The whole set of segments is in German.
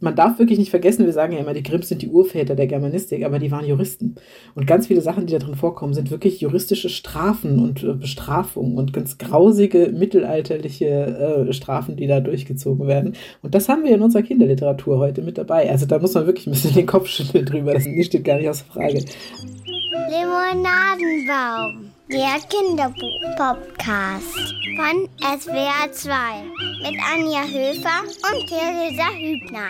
Man darf wirklich nicht vergessen, wir sagen ja immer, die Grimms sind die Urväter der Germanistik, aber die waren Juristen. Und ganz viele Sachen, die da drin vorkommen, sind wirklich juristische Strafen und äh, Bestrafungen und ganz grausige mittelalterliche äh, Strafen, die da durchgezogen werden. Und das haben wir in unserer Kinderliteratur heute mit dabei. Also da muss man wirklich ein bisschen den Kopf schütteln drüber. Das steht gar nicht außer Frage. Limonadenbaum, der Kinderbuch-Podcast von SWR 2 mit Anja Höfer und Theresa Hübner.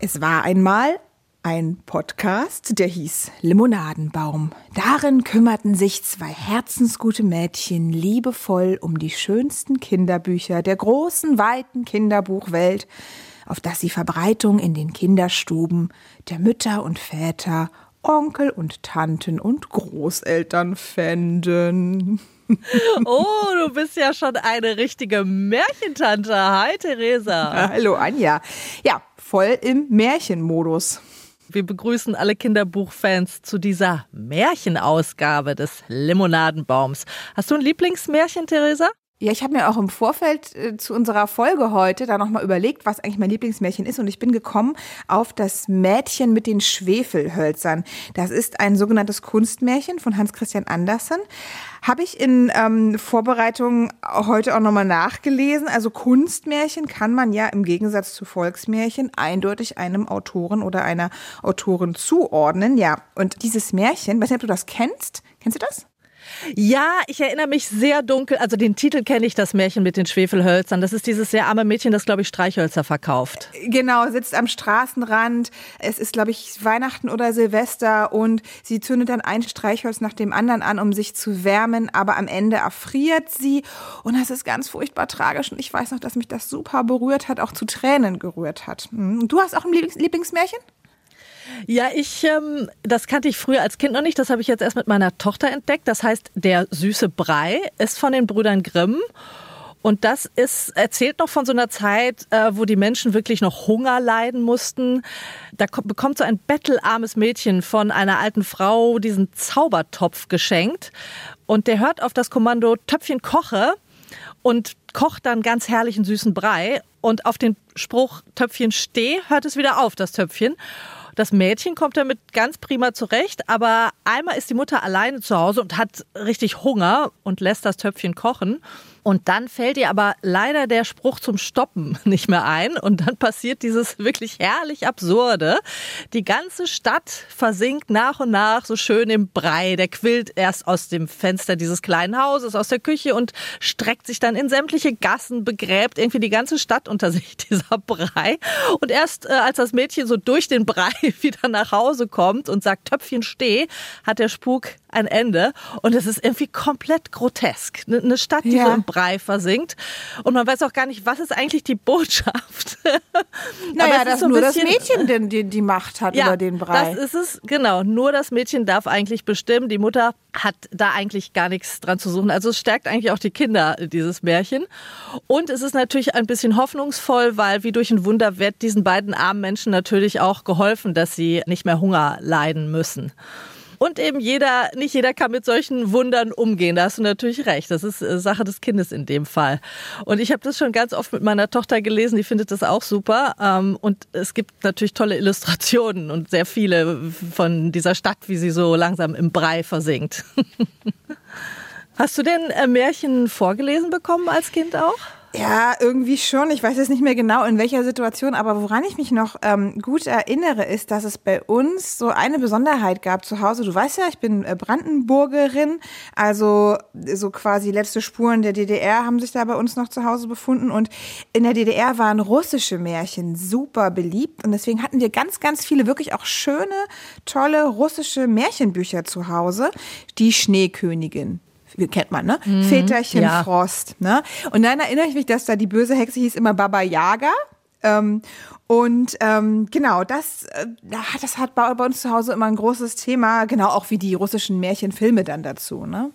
Es war einmal ein Podcast, der hieß Limonadenbaum. Darin kümmerten sich zwei herzensgute Mädchen liebevoll um die schönsten Kinderbücher der großen, weiten Kinderbuchwelt, auf das sie Verbreitung in den Kinderstuben der Mütter und Väter Onkel und Tanten und Großeltern fänden. Oh, du bist ja schon eine richtige Märchentante. Hi, Theresa. Hallo, Anja. Ja, voll im Märchenmodus. Wir begrüßen alle Kinderbuchfans zu dieser Märchenausgabe des Limonadenbaums. Hast du ein Lieblingsmärchen, Theresa? Ja, ich habe mir auch im Vorfeld äh, zu unserer Folge heute da nochmal überlegt, was eigentlich mein Lieblingsmärchen ist. Und ich bin gekommen auf das Mädchen mit den Schwefelhölzern. Das ist ein sogenanntes Kunstmärchen von Hans Christian Andersen. Habe ich in ähm, Vorbereitung heute auch nochmal nachgelesen. Also Kunstmärchen kann man ja im Gegensatz zu Volksmärchen eindeutig einem Autoren oder einer Autorin zuordnen. Ja, und dieses Märchen, weiß nicht, ob du das kennst. Kennst du das? Ja, ich erinnere mich sehr dunkel. Also den Titel kenne ich, das Märchen mit den Schwefelhölzern. Das ist dieses sehr arme Mädchen, das, glaube ich, Streichhölzer verkauft. Genau, sitzt am Straßenrand. Es ist, glaube ich, Weihnachten oder Silvester und sie zündet dann ein Streichholz nach dem anderen an, um sich zu wärmen. Aber am Ende erfriert sie und das ist ganz furchtbar tragisch. Und ich weiß noch, dass mich das super berührt hat, auch zu Tränen gerührt hat. Hm. Du hast auch ein Lieblingsmärchen? Ja, ich, ähm, das kannte ich früher als Kind noch nicht. Das habe ich jetzt erst mit meiner Tochter entdeckt. Das heißt, der süße Brei ist von den Brüdern Grimm. Und das ist erzählt noch von so einer Zeit, äh, wo die Menschen wirklich noch Hunger leiden mussten. Da bekommt so ein bettelarmes Mädchen von einer alten Frau diesen Zaubertopf geschenkt. Und der hört auf das Kommando Töpfchen koche und kocht dann ganz herrlichen süßen Brei. Und auf den Spruch Töpfchen steh hört es wieder auf, das Töpfchen. Das Mädchen kommt damit ganz prima zurecht, aber einmal ist die Mutter alleine zu Hause und hat richtig Hunger und lässt das Töpfchen kochen. Und dann fällt ihr aber leider der Spruch zum Stoppen nicht mehr ein. Und dann passiert dieses wirklich herrlich Absurde. Die ganze Stadt versinkt nach und nach so schön im Brei. Der quillt erst aus dem Fenster dieses kleinen Hauses, aus der Küche und streckt sich dann in sämtliche Gassen, begräbt irgendwie die ganze Stadt unter sich, dieser Brei. Und erst äh, als das Mädchen so durch den Brei wieder nach Hause kommt und sagt, Töpfchen steh, hat der Spuk ein Ende. Und es ist irgendwie komplett grotesk. Eine Stadt, die ja. so im Brei versinkt. Und man weiß auch gar nicht, was ist eigentlich die Botschaft. naja, dass so nur bisschen, das Mädchen den, die, die Macht hat ja, über den Brei. Das ist es, genau. Nur das Mädchen darf eigentlich bestimmen. Die Mutter hat da eigentlich gar nichts dran zu suchen. Also es stärkt eigentlich auch die Kinder, dieses Märchen. Und es ist natürlich ein bisschen hoffnungsvoll, weil wie durch ein Wunder wird diesen beiden armen Menschen natürlich auch geholfen, dass sie nicht mehr Hunger leiden müssen. Und eben jeder, nicht jeder kann mit solchen Wundern umgehen. Da hast du natürlich recht. Das ist äh, Sache des Kindes in dem Fall. Und ich habe das schon ganz oft mit meiner Tochter gelesen. Die findet das auch super. Ähm, und es gibt natürlich tolle Illustrationen und sehr viele von dieser Stadt, wie sie so langsam im Brei versinkt. Hast du denn äh, Märchen vorgelesen bekommen als Kind auch? Ja, irgendwie schon. Ich weiß jetzt nicht mehr genau in welcher Situation, aber woran ich mich noch ähm, gut erinnere, ist, dass es bei uns so eine Besonderheit gab zu Hause. Du weißt ja, ich bin äh, Brandenburgerin, also so quasi letzte Spuren der DDR haben sich da bei uns noch zu Hause befunden und in der DDR waren russische Märchen super beliebt und deswegen hatten wir ganz, ganz viele wirklich auch schöne, tolle russische Märchenbücher zu Hause. Die Schneekönigin kennt man, ne? Mhm, Väterchen ja. Frost, ne? Und dann erinnere ich mich, dass da die böse Hexe hieß immer Baba Yaga. Ähm, und ähm, genau, das, äh, das hat bei, bei uns zu Hause immer ein großes Thema, genau auch wie die russischen Märchenfilme dann dazu, ne?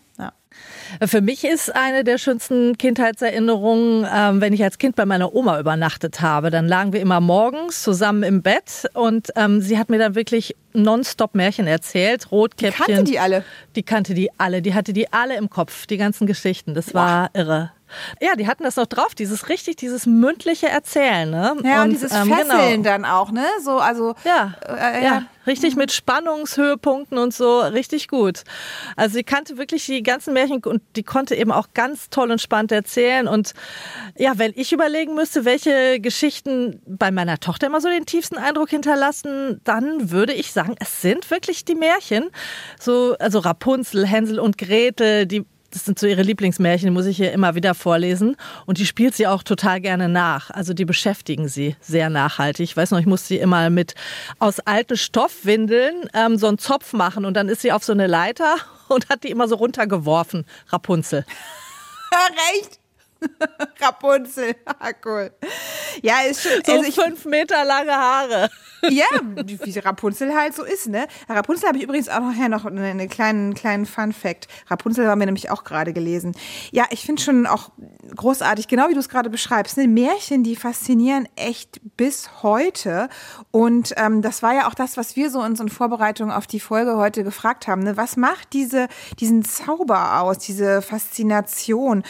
Für mich ist eine der schönsten Kindheitserinnerungen, ähm, wenn ich als Kind bei meiner Oma übernachtet habe. Dann lagen wir immer morgens zusammen im Bett und ähm, sie hat mir dann wirklich nonstop Märchen erzählt. Rotkäppchen. Die kannte die alle? Die kannte die alle. Die hatte die alle im Kopf, die ganzen Geschichten. Das war Boah. irre. Ja, die hatten das noch drauf, dieses richtig, dieses mündliche Erzählen, ne? Ja, und, und dieses ähm, Fesseln genau. dann auch, ne? So, also. Ja, äh, ja. ja. Richtig mit Spannungshöhepunkten und so, richtig gut. Also sie kannte wirklich die ganzen Märchen und die konnte eben auch ganz toll und spannend erzählen. Und ja, wenn ich überlegen müsste, welche Geschichten bei meiner Tochter immer so den tiefsten Eindruck hinterlassen, dann würde ich sagen, es sind wirklich die Märchen. So, also Rapunzel, Hänsel und Gretel, die das sind so ihre Lieblingsmärchen, muss ich hier immer wieder vorlesen. Und die spielt sie auch total gerne nach. Also die beschäftigen sie sehr nachhaltig. Ich weiß noch, ich musste sie immer mit aus alten Stoffwindeln ähm, so einen Zopf machen und dann ist sie auf so eine Leiter und hat die immer so runtergeworfen, Rapunzel. Recht. Rapunzel, ah, cool. Ja, ist schon. So also ich, fünf Meter lange Haare. Ja, wie Rapunzel halt so ist, ne? Rapunzel habe ich übrigens auch nachher noch einen, einen kleinen, kleinen Fun-Fact. Rapunzel haben wir nämlich auch gerade gelesen. Ja, ich finde schon auch großartig, genau wie du es gerade beschreibst, ne? Märchen, die faszinieren echt bis heute. Und ähm, das war ja auch das, was wir so in unseren Vorbereitungen auf die Folge heute gefragt haben. Ne? Was macht diese, diesen Zauber aus, diese Faszination?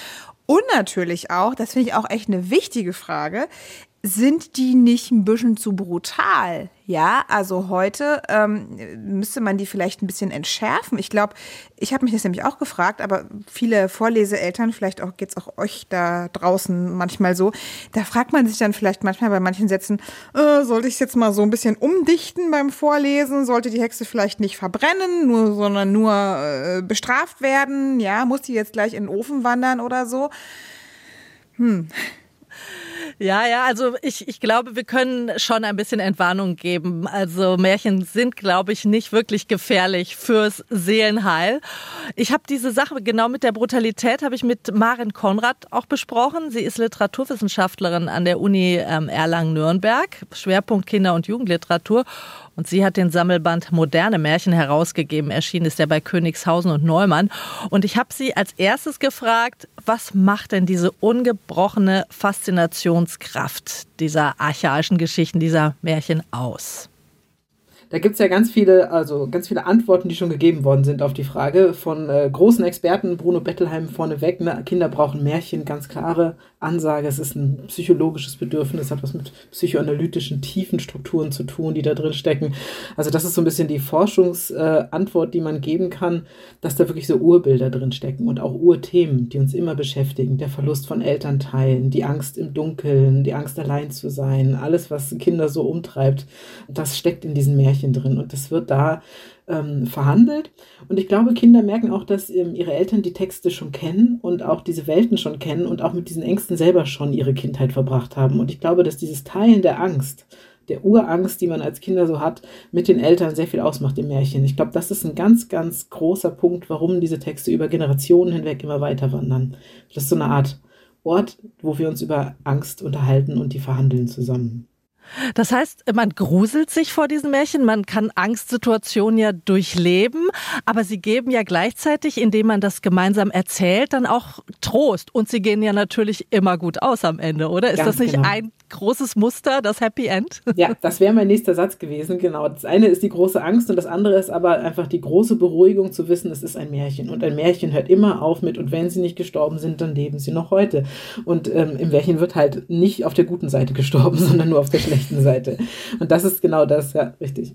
Und natürlich auch, das finde ich auch echt eine wichtige Frage, sind die nicht ein bisschen zu brutal? Ja, also heute ähm, müsste man die vielleicht ein bisschen entschärfen. Ich glaube, ich habe mich das nämlich auch gefragt, aber viele Vorleseeltern, vielleicht auch geht's auch euch da draußen manchmal so, da fragt man sich dann vielleicht manchmal bei manchen Sätzen, äh, sollte ich es jetzt mal so ein bisschen umdichten beim Vorlesen? Sollte die Hexe vielleicht nicht verbrennen, nur, sondern nur äh, bestraft werden? Ja, muss die jetzt gleich in den Ofen wandern oder so? Hm. Ja, ja, also ich, ich glaube, wir können schon ein bisschen Entwarnung geben. Also Märchen sind, glaube ich, nicht wirklich gefährlich fürs Seelenheil. Ich habe diese Sache genau mit der Brutalität habe ich mit Maren Konrad auch besprochen. Sie ist Literaturwissenschaftlerin an der Uni ähm, Erlangen-Nürnberg, Schwerpunkt Kinder- und Jugendliteratur. Und sie hat den Sammelband Moderne Märchen herausgegeben. Erschienen ist er bei Königshausen und Neumann. Und ich habe sie als erstes gefragt, was macht denn diese ungebrochene Faszinationskraft dieser archaischen Geschichten, dieser Märchen aus? Da gibt es ja ganz viele, also ganz viele Antworten, die schon gegeben worden sind auf die Frage von äh, großen Experten, Bruno Bettelheim vorneweg. Ne? Kinder brauchen Märchen, ganz klare Ansage. Es ist ein psychologisches Bedürfnis, hat was mit psychoanalytischen tiefen Strukturen zu tun, die da drin stecken. Also das ist so ein bisschen die Forschungsantwort, äh, die man geben kann, dass da wirklich so Urbilder drin stecken und auch Urthemen, die uns immer beschäftigen. Der Verlust von Elternteilen, die Angst im Dunkeln, die Angst allein zu sein, alles, was Kinder so umtreibt, das steckt in diesen Märchen Märchen drin und das wird da ähm, verhandelt. Und ich glaube, Kinder merken auch, dass ähm, ihre Eltern die Texte schon kennen und auch diese Welten schon kennen und auch mit diesen Ängsten selber schon ihre Kindheit verbracht haben. Und ich glaube, dass dieses Teilen der Angst, der Urangst, die man als Kinder so hat, mit den Eltern sehr viel ausmacht im Märchen. Ich glaube, das ist ein ganz, ganz großer Punkt, warum diese Texte über Generationen hinweg immer weiter wandern. Das ist so eine Art Ort, wo wir uns über Angst unterhalten und die verhandeln zusammen. Das heißt, man gruselt sich vor diesen Märchen, man kann Angstsituationen ja durchleben, aber sie geben ja gleichzeitig, indem man das gemeinsam erzählt, dann auch Trost. Und sie gehen ja natürlich immer gut aus am Ende, oder? Ist Ganz das nicht genau. ein großes Muster, das Happy End? Ja, das wäre mein nächster Satz gewesen, genau. Das eine ist die große Angst und das andere ist aber einfach die große Beruhigung zu wissen, es ist ein Märchen. Und ein Märchen hört immer auf mit, und wenn sie nicht gestorben sind, dann leben sie noch heute. Und ähm, im Märchen wird halt nicht auf der guten Seite gestorben, sondern nur auf der schlechten Seite. Und das ist genau das, ja, richtig.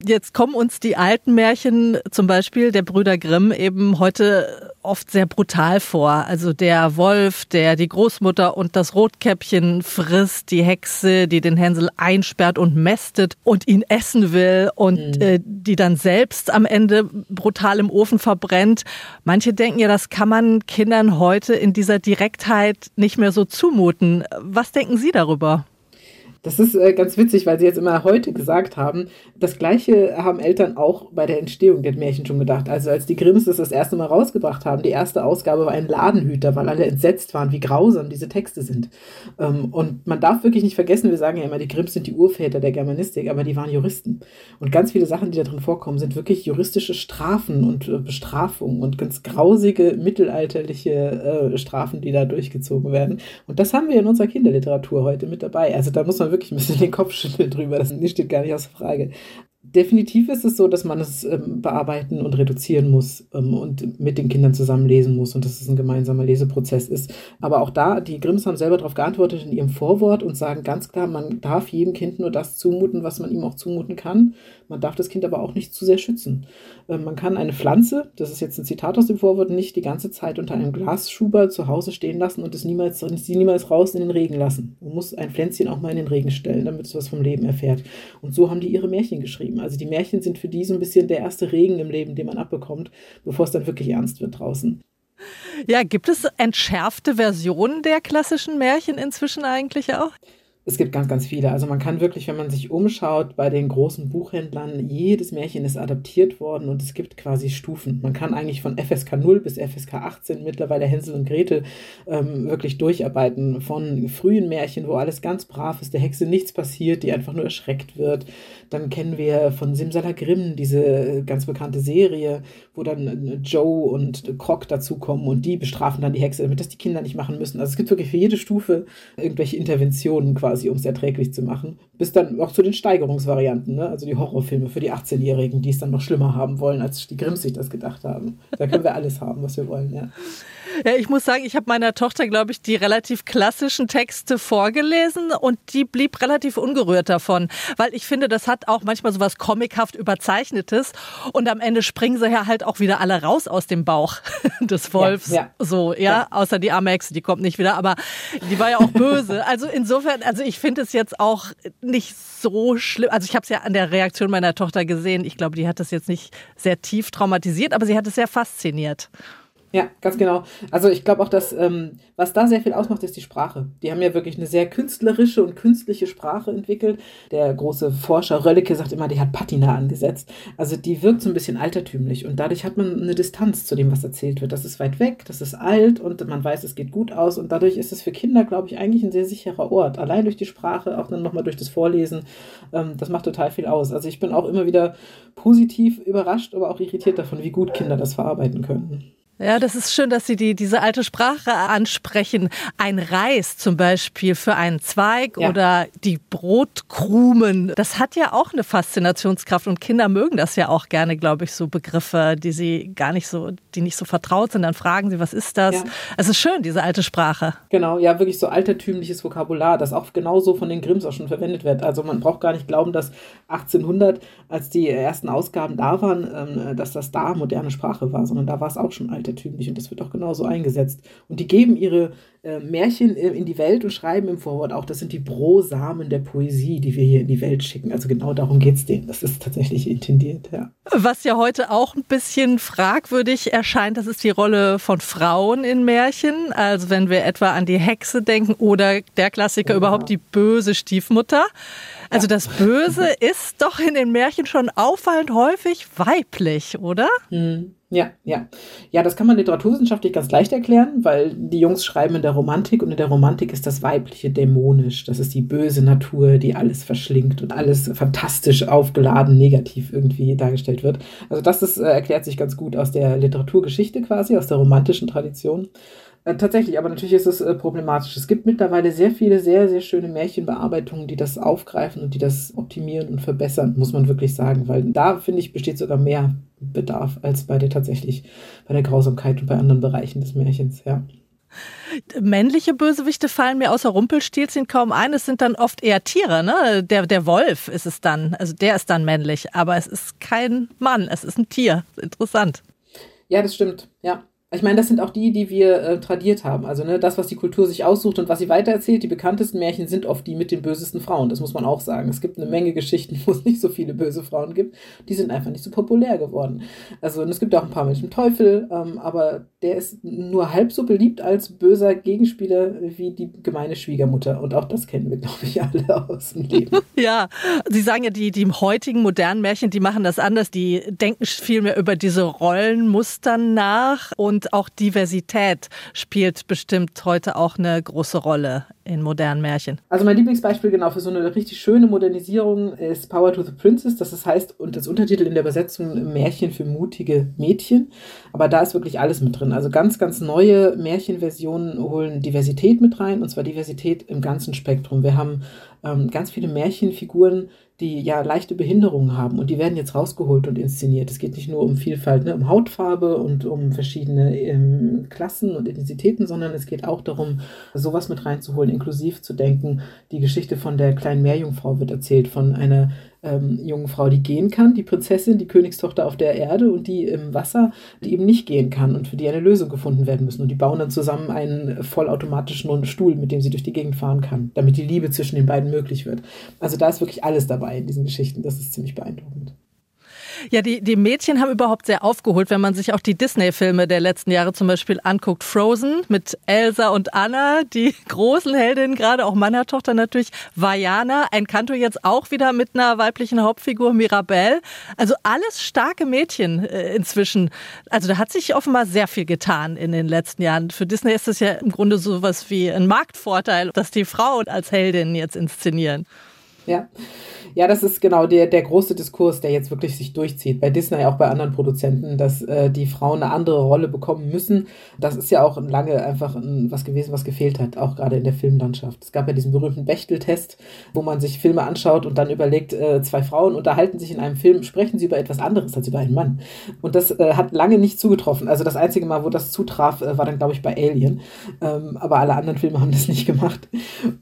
Jetzt kommen uns die alten Märchen, zum Beispiel der Brüder Grimm, eben heute oft sehr brutal vor. Also der Wolf, der die Großmutter und das Rotkäppchen frisst, die Hexe, die den Hänsel einsperrt und mästet und ihn essen will und mhm. äh, die dann selbst am Ende brutal im Ofen verbrennt. Manche denken ja, das kann man Kindern heute in dieser Direktheit nicht mehr so zumuten. Was denken Sie darüber? Das ist äh, ganz witzig, weil sie jetzt immer heute gesagt haben. Das Gleiche haben Eltern auch bei der Entstehung der Märchen schon gedacht. Also als die Grimms das das erste Mal rausgebracht haben, die erste Ausgabe war ein Ladenhüter, weil alle entsetzt waren, wie grausam diese Texte sind. Ähm, und man darf wirklich nicht vergessen, wir sagen ja immer, die Grimms sind die Urväter der Germanistik, aber die waren Juristen. Und ganz viele Sachen, die da drin vorkommen, sind wirklich juristische Strafen und äh, Bestrafungen und ganz grausige mittelalterliche äh, Strafen, die da durchgezogen werden. Und das haben wir in unserer Kinderliteratur heute mit dabei. Also da muss man wirklich ein bisschen den Kopf schütteln drüber. Das steht gar nicht aus Frage. definitiv ist es so, dass man es ähm, bearbeiten und reduzieren muss ähm, und mit den Kindern zusammen lesen muss und dass es ein gemeinsamer Leseprozess ist. Aber auch da, die Grimms haben selber darauf geantwortet in ihrem Vorwort und sagen ganz klar, man darf jedem Kind nur das zumuten, was man ihm auch zumuten kann. Man darf das Kind aber auch nicht zu sehr schützen. Ähm, man kann eine Pflanze, das ist jetzt ein Zitat aus dem Vorwort, nicht die ganze Zeit unter einem Glasschuber zu Hause stehen lassen und es niemals, sie niemals raus in den Regen lassen. Man muss ein Pflänzchen auch mal in den Regen stellen, damit es was vom Leben erfährt. Und so haben die ihre Märchen geschrieben. Also die Märchen sind für die so ein bisschen der erste Regen im Leben, den man abbekommt, bevor es dann wirklich ernst wird draußen. Ja, gibt es entschärfte Versionen der klassischen Märchen inzwischen eigentlich auch? Es gibt ganz, ganz viele. Also man kann wirklich, wenn man sich umschaut bei den großen Buchhändlern, jedes Märchen ist adaptiert worden und es gibt quasi Stufen. Man kann eigentlich von FSK 0 bis FSK 18 mittlerweile Hänsel und Gretel ähm, wirklich durcharbeiten. Von frühen Märchen, wo alles ganz brav ist, der Hexe nichts passiert, die einfach nur erschreckt wird. Dann kennen wir von Simsalagrim diese ganz bekannte Serie, wo dann Joe und Croc dazukommen und die bestrafen dann die Hexe, damit das die Kinder nicht machen müssen. Also es gibt wirklich für jede Stufe irgendwelche Interventionen quasi quasi, um es erträglich zu machen. Bis dann auch zu den Steigerungsvarianten, ne? also die Horrorfilme für die 18-Jährigen, die es dann noch schlimmer haben wollen, als die Grimms sich das gedacht haben. Da können wir alles haben, was wir wollen, ja. Ja, ich muss sagen, ich habe meiner Tochter, glaube ich, die relativ klassischen Texte vorgelesen und die blieb relativ ungerührt davon, weil ich finde, das hat auch manchmal so was comichaft überzeichnetes und am Ende springen sie ja halt auch wieder alle raus aus dem Bauch des Wolfs. Ja, ja. So, ja, ja, außer die arme Hexe, die kommt nicht wieder, aber die war ja auch böse. Also insofern, also ich finde es jetzt auch nicht so schlimm. Also ich habe es ja an der Reaktion meiner Tochter gesehen. Ich glaube, die hat das jetzt nicht sehr tief traumatisiert, aber sie hat es sehr fasziniert. Ja, ganz genau. Also ich glaube auch, dass ähm, was da sehr viel ausmacht, ist die Sprache. Die haben ja wirklich eine sehr künstlerische und künstliche Sprache entwickelt. Der große Forscher Röllecke sagt immer, die hat Patina angesetzt. Also die wirkt so ein bisschen altertümlich und dadurch hat man eine Distanz zu dem, was erzählt wird. Das ist weit weg, das ist alt und man weiß, es geht gut aus und dadurch ist es für Kinder, glaube ich, eigentlich ein sehr sicherer Ort. Allein durch die Sprache, auch dann nochmal durch das Vorlesen, ähm, das macht total viel aus. Also ich bin auch immer wieder positiv überrascht, aber auch irritiert davon, wie gut Kinder das verarbeiten können. Ja, das ist schön, dass Sie die, diese alte Sprache ansprechen. Ein Reis zum Beispiel für einen Zweig ja. oder die Brotkrumen. Das hat ja auch eine Faszinationskraft und Kinder mögen das ja auch gerne, glaube ich, so Begriffe, die sie gar nicht so, die nicht so vertraut sind. Dann fragen sie, was ist das? Ja. Es ist schön, diese alte Sprache. Genau, ja, wirklich so altertümliches Vokabular, das auch genauso von den Grimms auch schon verwendet wird. Also man braucht gar nicht glauben, dass 1800, als die ersten Ausgaben da waren, ähm, dass das da moderne Sprache war, sondern da war es auch schon alt altertümlich und das wird auch genauso eingesetzt. Und die geben ihre äh, Märchen äh, in die Welt und schreiben im Vorwort auch, das sind die Brosamen der Poesie, die wir hier in die Welt schicken. Also genau darum geht es denen. Das ist tatsächlich intendiert, ja. Was ja heute auch ein bisschen fragwürdig erscheint, das ist die Rolle von Frauen in Märchen. Also wenn wir etwa an die Hexe denken oder der Klassiker ja. überhaupt die böse Stiefmutter. Also das Böse ist doch in den Märchen schon auffallend häufig weiblich, oder? Hm. Ja, ja. Ja, das kann man literaturwissenschaftlich ganz leicht erklären, weil die Jungs schreiben in der Romantik und in der Romantik ist das Weibliche dämonisch. Das ist die böse Natur, die alles verschlingt und alles fantastisch aufgeladen, negativ irgendwie dargestellt wird. Also das ist, äh, erklärt sich ganz gut aus der Literaturgeschichte quasi, aus der romantischen Tradition. Äh, tatsächlich, aber natürlich ist es äh, problematisch. Es gibt mittlerweile sehr viele, sehr, sehr schöne Märchenbearbeitungen, die das aufgreifen und die das optimieren und verbessern, muss man wirklich sagen, weil da, finde ich, besteht sogar mehr Bedarf als bei der tatsächlich, bei der Grausamkeit und bei anderen Bereichen des Märchens, ja. Männliche Bösewichte fallen mir außer Rumpelstilzchen kaum ein. Es sind dann oft eher Tiere, ne? Der, der Wolf ist es dann. Also der ist dann männlich. Aber es ist kein Mann, es ist ein Tier. Interessant. Ja, das stimmt. Ja. Ich meine, das sind auch die, die wir äh, tradiert haben. Also ne, das, was die Kultur sich aussucht und was sie weitererzählt. Die bekanntesten Märchen sind oft die mit den bösesten Frauen. Das muss man auch sagen. Es gibt eine Menge Geschichten, wo es nicht so viele böse Frauen gibt. Die sind einfach nicht so populär geworden. Also und es gibt auch ein paar mit dem Teufel, ähm, aber der ist nur halb so beliebt als böser Gegenspieler wie die gemeine Schwiegermutter. Und auch das kennen wir, glaube ich, alle aus dem Leben. ja, Sie sagen ja, die, die heutigen modernen Märchen, die machen das anders. Die denken viel mehr über diese Rollenmuster nach und und auch Diversität spielt bestimmt heute auch eine große Rolle in modernen Märchen? Also mein Lieblingsbeispiel genau für so eine richtig schöne Modernisierung ist Power to the Princess. Das heißt, und das Untertitel in der Übersetzung Märchen für mutige Mädchen. Aber da ist wirklich alles mit drin. Also ganz, ganz neue Märchenversionen holen Diversität mit rein, und zwar Diversität im ganzen Spektrum. Wir haben ähm, ganz viele Märchenfiguren, die ja leichte Behinderungen haben und die werden jetzt rausgeholt und inszeniert. Es geht nicht nur um Vielfalt, ne, um Hautfarbe und um verschiedene ähm, Klassen und Intensitäten, sondern es geht auch darum, sowas mit reinzuholen, inklusiv zu denken. Die Geschichte von der kleinen Meerjungfrau wird erzählt, von einer ähm, jungen Frau, die gehen kann, die Prinzessin, die Königstochter auf der Erde und die im Wasser, die eben nicht gehen kann und für die eine Lösung gefunden werden müssen. Und die bauen dann zusammen einen vollautomatischen Stuhl, mit dem sie durch die Gegend fahren kann, damit die Liebe zwischen den beiden möglich wird. Also da ist wirklich alles dabei in diesen Geschichten. Das ist ziemlich beeindruckend. Ja, die, die Mädchen haben überhaupt sehr aufgeholt, wenn man sich auch die Disney-Filme der letzten Jahre zum Beispiel anguckt. Frozen mit Elsa und Anna, die großen Heldinnen, gerade auch meiner Tochter natürlich, Vajana, ein Kanto jetzt auch wieder mit einer weiblichen Hauptfigur, Mirabelle. Also alles starke Mädchen äh, inzwischen. Also da hat sich offenbar sehr viel getan in den letzten Jahren. Für Disney ist es ja im Grunde sowas wie ein Marktvorteil, dass die Frauen als Heldinnen jetzt inszenieren. Ja. Ja, das ist genau der, der große Diskurs, der jetzt wirklich sich durchzieht. Bei Disney, auch bei anderen Produzenten, dass äh, die Frauen eine andere Rolle bekommen müssen. Das ist ja auch lange einfach ein, was gewesen, was gefehlt hat, auch gerade in der Filmlandschaft. Es gab ja diesen berühmten Bechtel-Test, wo man sich Filme anschaut und dann überlegt, äh, zwei Frauen unterhalten sich in einem Film, sprechen sie über etwas anderes als über einen Mann. Und das äh, hat lange nicht zugetroffen. Also das einzige Mal, wo das zutraf, äh, war dann, glaube ich, bei Alien. Ähm, aber alle anderen Filme haben das nicht gemacht.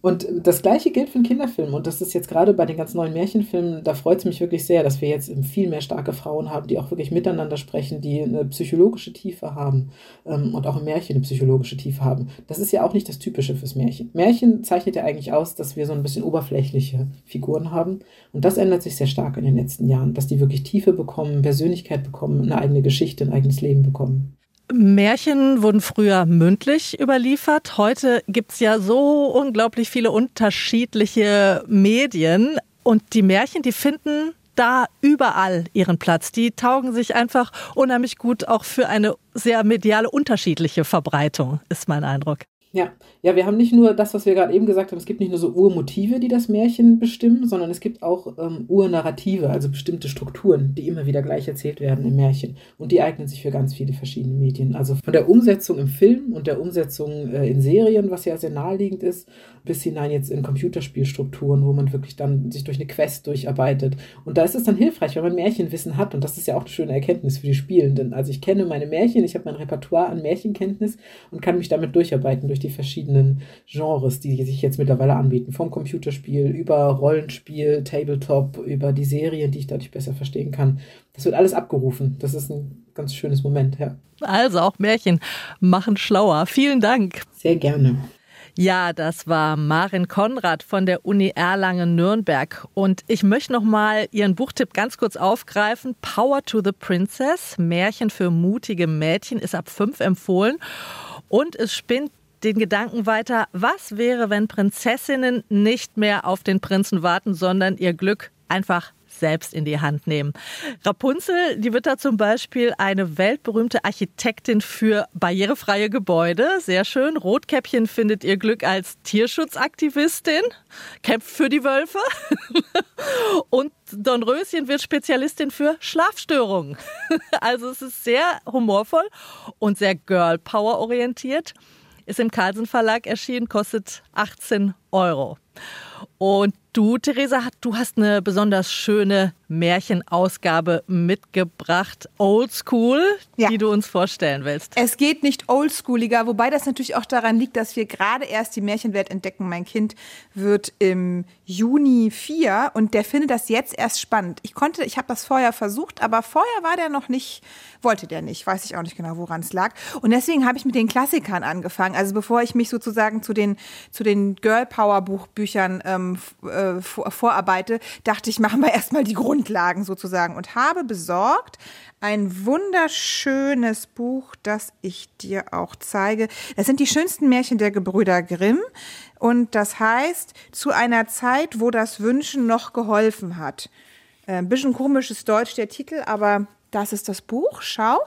Und das gleiche gilt für einen Kinderfilm. Und das ist jetzt gerade bei den ganz neuen Märchenfilmen, da freut es mich wirklich sehr, dass wir jetzt viel mehr starke Frauen haben, die auch wirklich miteinander sprechen, die eine psychologische Tiefe haben ähm, und auch im Märchen eine psychologische Tiefe haben. Das ist ja auch nicht das Typische fürs Märchen. Märchen zeichnet ja eigentlich aus, dass wir so ein bisschen oberflächliche Figuren haben. Und das ändert sich sehr stark in den letzten Jahren, dass die wirklich Tiefe bekommen, Persönlichkeit bekommen, eine eigene Geschichte, ein eigenes Leben bekommen. Märchen wurden früher mündlich überliefert. Heute gibt's ja so unglaublich viele unterschiedliche Medien. Und die Märchen, die finden da überall ihren Platz. Die taugen sich einfach unheimlich gut auch für eine sehr mediale unterschiedliche Verbreitung, ist mein Eindruck. Ja, ja, wir haben nicht nur das, was wir gerade eben gesagt haben, es gibt nicht nur so Urmotive, die das Märchen bestimmen, sondern es gibt auch ähm, Urnarrative, also bestimmte Strukturen, die immer wieder gleich erzählt werden im Märchen. Und die eignen sich für ganz viele verschiedene Medien. Also von der Umsetzung im Film und der Umsetzung äh, in Serien, was ja sehr naheliegend ist, bis hinein jetzt in Computerspielstrukturen, wo man wirklich dann sich durch eine Quest durcharbeitet. Und da ist es dann hilfreich, wenn man Märchenwissen hat. Und das ist ja auch eine schöne Erkenntnis für die Spielenden. Also ich kenne meine Märchen, ich habe mein Repertoire an Märchenkenntnis und kann mich damit durcharbeiten durch die verschiedenen Genres, die sich jetzt mittlerweile anbieten. Vom Computerspiel über Rollenspiel, Tabletop, über die Serien, die ich dadurch besser verstehen kann. Das wird alles abgerufen. Das ist ein ganz schönes Moment, ja. Also auch Märchen machen schlauer. Vielen Dank. Sehr gerne. Ja, das war Marin Konrad von der Uni Erlangen-Nürnberg. Und ich möchte noch mal Ihren Buchtipp ganz kurz aufgreifen. Power to the Princess, Märchen für mutige Mädchen, ist ab fünf empfohlen. Und es spinnt den Gedanken weiter, was wäre, wenn Prinzessinnen nicht mehr auf den Prinzen warten, sondern ihr Glück einfach selbst in die Hand nehmen. Rapunzel, die wird da zum Beispiel eine weltberühmte Architektin für barrierefreie Gebäude. Sehr schön. Rotkäppchen findet ihr Glück als Tierschutzaktivistin, kämpft für die Wölfe. Und Dornröschen wird Spezialistin für Schlafstörungen. Also es ist sehr humorvoll und sehr Girl Power orientiert. Ist im Carlsen Verlag erschienen, kostet 18 Euro. Und du, Theresa, du hast eine besonders schöne Märchenausgabe mitgebracht, Oldschool, ja. die du uns vorstellen willst. Es geht nicht oldschooliger, wobei das natürlich auch daran liegt, dass wir gerade erst die Märchenwelt entdecken. Mein Kind wird im Juni vier und der findet das jetzt erst spannend. Ich konnte, ich habe das vorher versucht, aber vorher war der noch nicht, wollte der nicht. Weiß ich auch nicht genau, woran es lag. Und deswegen habe ich mit den Klassikern angefangen. Also bevor ich mich sozusagen zu den zu den Girl Power Buchbüchern ähm, äh, vorarbeite, dachte ich, machen wir erstmal die Grundlagen sozusagen und habe besorgt ein wunderschönes Buch, das ich dir auch zeige. Das sind die schönsten Märchen der Gebrüder Grimm und das heißt zu einer Zeit, wo das Wünschen noch geholfen hat. Ein äh, bisschen komisches Deutsch der Titel, aber Das ist das Buch, schau.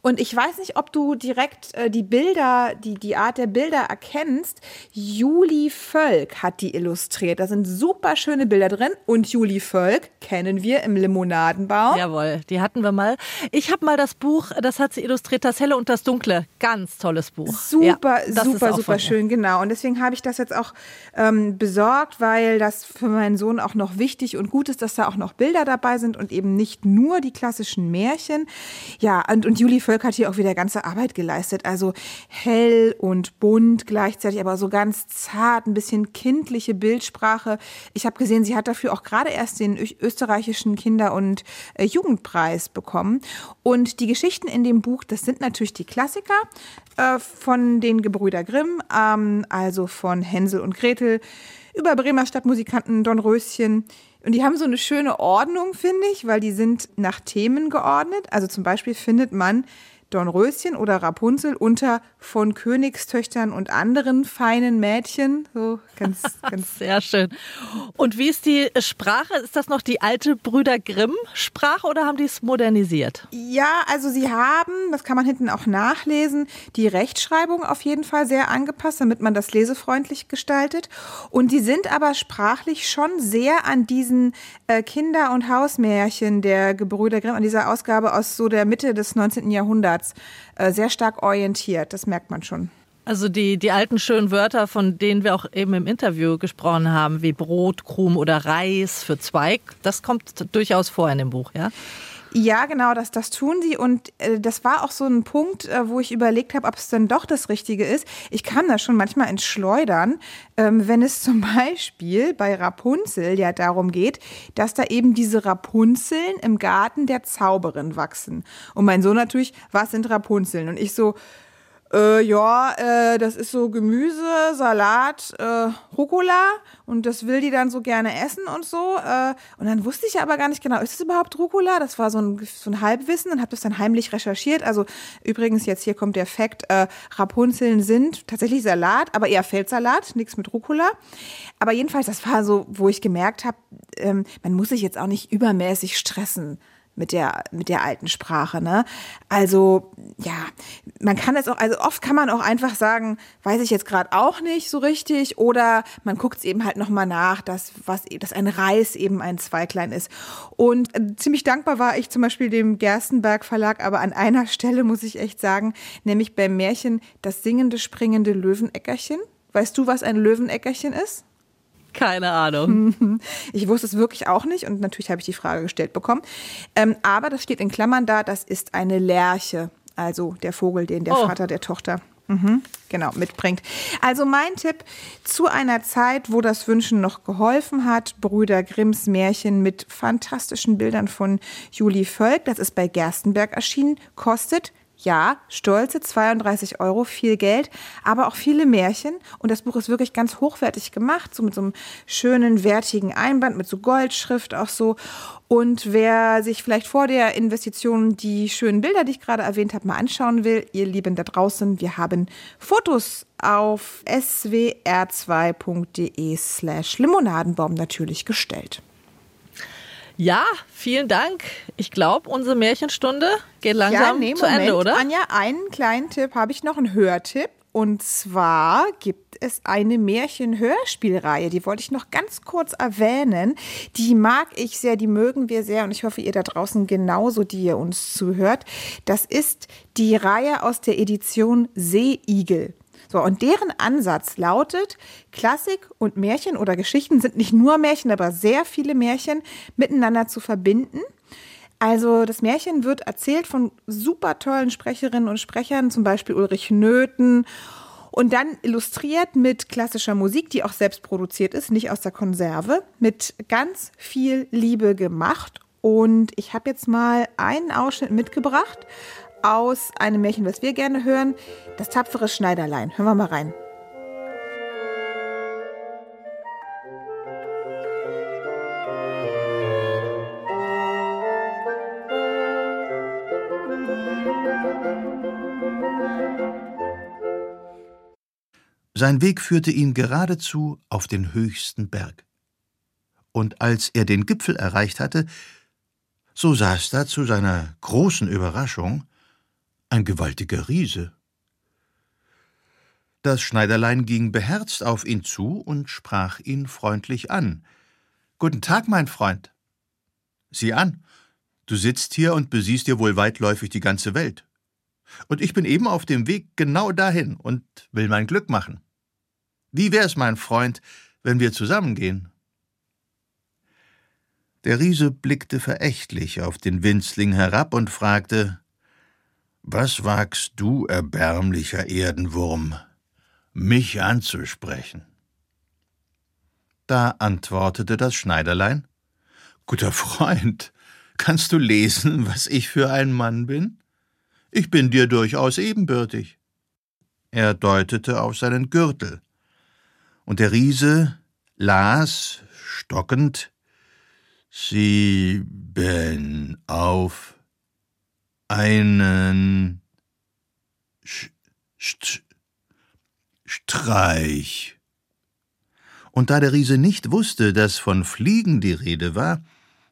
Und ich weiß nicht, ob du direkt äh, die Bilder, die, die Art der Bilder erkennst. Juli Völk hat die illustriert. Da sind super schöne Bilder drin. Und Juli Völk kennen wir im Limonadenbau. Jawohl, die hatten wir mal. Ich habe mal das Buch, das hat sie illustriert, das Helle und das Dunkle. Ganz tolles Buch. Super, ja, super, super schön, genau. Und deswegen habe ich das jetzt auch ähm, besorgt, weil das für meinen Sohn auch noch wichtig und gut ist, dass da auch noch Bilder dabei sind und eben nicht nur die klassischen Meer Märchen. Ja, und, und Julie Völk hat hier auch wieder ganze Arbeit geleistet. Also hell und bunt gleichzeitig, aber so ganz zart, ein bisschen kindliche Bildsprache. Ich habe gesehen, sie hat dafür auch gerade erst den österreichischen Kinder- und äh, Jugendpreis bekommen. Und die Geschichten in dem Buch, das sind natürlich die Klassiker äh, von den Gebrüder Grimm, ähm, also von Hänsel und Gretel über Bremer Stadtmusikanten Dornröschen, und die haben so eine schöne Ordnung, finde ich, weil die sind nach Themen geordnet. Also zum Beispiel findet man Dornröschen oder Rapunzel unter von Königstöchtern und anderen feinen Mädchen. So ganz, ganz. Sehr schön. Und wie ist die Sprache? Ist das noch die alte Brüder Grimm-Sprache oder haben die es modernisiert? Ja, also sie haben, das kann man hinten auch nachlesen, die Rechtschreibung auf jeden Fall sehr angepasst, damit man das lesefreundlich gestaltet. Und die sind aber sprachlich schon sehr an diesen äh, Kinder- und Hausmärchen der Gebrüder Grimm, an dieser Ausgabe aus so der Mitte des 19. Jahrhunderts Ansatz äh, sehr stark orientiert. Das merkt man schon. Also die, die alten schönen Wörter, von denen wir auch eben im Interview gesprochen haben, wie Brot, Krumm oder Reis für Zweig, das kommt durchaus vor in dem Buch, ja? Ja, genau, das, das tun sie. Und äh, das war auch so ein Punkt, äh, wo ich überlegt habe, ob es denn doch das Richtige ist. Ich kam da schon manchmal ins Schleudern, ähm, wenn es zum Beispiel bei Rapunzel ja darum geht, dass da eben diese Rapunzeln im Garten der Zauberin wachsen. Und mein Sohn natürlich, was sind Rapunzeln? Und ich so, äh, ja, äh, das ist so Gemüse, Salat, äh, Rucola und das will die dann so gerne essen und so. Äh, und dann wusste ich aber gar nicht genau, ist es überhaupt Rucola? Das war so ein, so ein Halbwissen und habe das dann heimlich recherchiert. Also übrigens, jetzt hier kommt der Fakt, äh, Rapunzeln sind tatsächlich Salat, aber eher Feldsalat, nichts mit Rucola. Aber jedenfalls, das war so, wo ich gemerkt habe, ähm, man muss sich jetzt auch nicht übermäßig stressen mit der, mit der alten Sprache, ne? Also, ja, man kann es auch, also oft kann man auch einfach sagen, weiß ich jetzt gerade auch nicht so richtig, oder man guckt es eben halt nochmal nach, dass, was, dass ein Reis eben ein Zweiglein ist. Und äh, ziemlich dankbar war ich zum Beispiel dem Gerstenberg Verlag, aber an einer Stelle muss ich echt sagen, nämlich beim Märchen Das singende, springende Löweneckerchen. Weißt du, was ein Löweneckerchen ist? Keine Ahnung. Ich wusste es wirklich auch nicht und natürlich habe ich die Frage gestellt bekommen. Ähm, aber das steht in Klammern da, das ist eine Lerche, also der Vogel, den der oh. Vater der Tochter Mhm, genau, mitbringt. Also mein Tipp zu einer Zeit, wo das Wünschen noch geholfen hat, Brüder Grimms Märchen mit fantastischen Bildern von Julie Völk, das ist bei Gerstenberg erschienen, kostet ja, stolze 32 Euro, viel Geld, aber auch viele Märchen. Und das Buch ist wirklich ganz hochwertig gemacht, so mit so einem schönen, wertigen Einband, mit so Goldschrift auch so. Und wer sich vielleicht vor der Investition die schönen Bilder, die ich gerade erwähnt habe, mal anschauen will, ihr Lieben da draußen, wir haben Fotos auf swr2.de slash Limonadenbaum natürlich gestellt. Ja, vielen Dank. Ich glaube, unsere Märchenstunde geht langsam ja, nee, zu. Ende, oder? Anja, einen kleinen Tipp habe ich noch, einen Hörtipp. Und zwar gibt es eine Märchen-Hörspielreihe, die wollte ich noch ganz kurz erwähnen. Die mag ich sehr, die mögen wir sehr und ich hoffe, ihr da draußen genauso, die ihr uns zuhört. Das ist die Reihe aus der Edition Seeigel. So, und deren Ansatz lautet, Klassik und Märchen oder Geschichten sind nicht nur Märchen, aber sehr viele Märchen miteinander zu verbinden. Also das Märchen wird erzählt von super tollen Sprecherinnen und Sprechern, zum Beispiel Ulrich Nöthen und dann illustriert mit klassischer Musik, die auch selbst produziert ist, nicht aus der Konserve, mit ganz viel Liebe gemacht. Und ich habe jetzt mal einen Ausschnitt mitgebracht aus einem Märchen, was wir gerne hören, das tapfere Schneiderlein. Hören wir mal rein. Sein Weg führte ihn geradezu auf den höchsten Berg. Und als er den Gipfel erreicht hatte, So saß da zu seiner großen Überraschung ein gewaltiger Riese. Das Schneiderlein ging beherzt auf ihn zu und sprach ihn freundlich an. Guten Tag, mein Freund. Sieh an, du sitzt hier und besiehst dir wohl weitläufig die ganze Welt. Und ich bin eben auf dem Weg genau dahin und will mein Glück machen. Wie wär's, mein Freund, wenn wir zusammengehen? Der Riese blickte verächtlich auf den Winzling herab und fragte Was wagst du, erbärmlicher Erdenwurm, mich anzusprechen? Da antwortete das Schneiderlein Guter Freund, kannst du lesen, was ich für ein Mann bin? Ich bin dir durchaus ebenbürtig. Er deutete auf seinen Gürtel, und der Riese las, stockend, sieben auf einen Sch St Streich. Und da der Riese nicht wusste, dass von Fliegen die Rede war,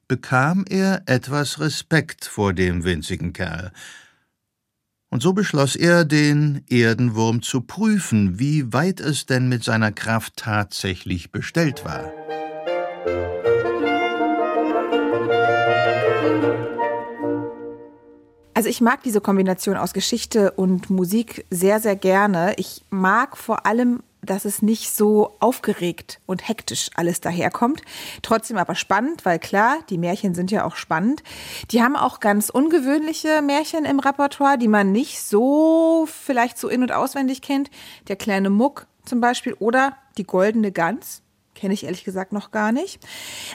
bekam er etwas Respekt vor dem winzigen Kerl. Und so beschloss er, den Erdenwurm zu prüfen, wie weit es denn mit seiner Kraft tatsächlich bestellt war. Also ich mag diese Kombination aus Geschichte und Musik sehr, sehr gerne. Ich mag vor allem, dass es nicht so aufgeregt und hektisch alles daherkommt. Trotzdem aber spannend, weil klar, die Märchen sind ja auch spannend. Die haben auch ganz ungewöhnliche Märchen im Repertoire, die man nicht so vielleicht so in- und auswendig kennt. Der kleine Muck zum Beispiel oder die goldene Gans. Kenne ich ehrlich gesagt noch gar nicht.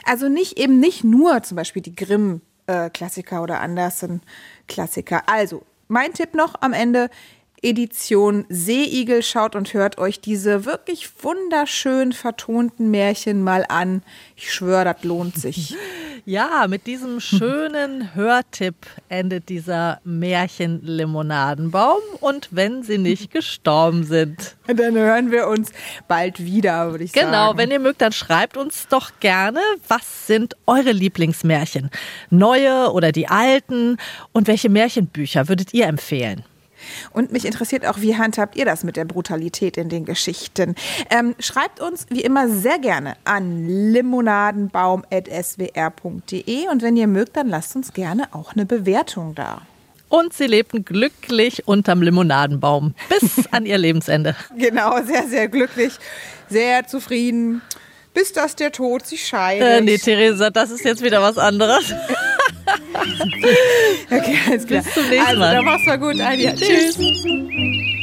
Also nicht eben nicht nur zum Beispiel die Grimm äh, oder Andersen Klassiker. Also, mein Tipp noch am Ende. Edition Seeigel. Schaut und hört euch diese wirklich wunderschön vertonten Märchen mal an. Ich schwöre, das lohnt sich. Ja, mit diesem schönen Hörtipp endet dieser Märchenlimonadenbaum. Und wenn sie nicht gestorben sind. Dann hören wir uns bald wieder, würde ich genau, sagen. Genau, wenn ihr mögt, dann schreibt uns doch gerne, was sind eure Lieblingsmärchen? Neue oder die alten? Und welche Märchenbücher würdet ihr empfehlen? Und mich interessiert auch, wie handhabt ihr das mit der Brutalität in den Geschichten? Ähm, schreibt uns wie immer sehr gerne an limonadenbaum.swr.de und wenn ihr mögt, dann lasst uns gerne auch eine Bewertung da. Und sie lebten glücklich unterm Limonadenbaum bis an ihr Lebensende. Genau, sehr, sehr glücklich, sehr zufrieden, bis dass der Tod sie scheidet. Äh, nee, Theresa, das ist jetzt wieder was anderes. okay, alles klar. Bis zum nächsten also, Mal. dann mach's mal gut, Anja. Tschüss. Tschüss.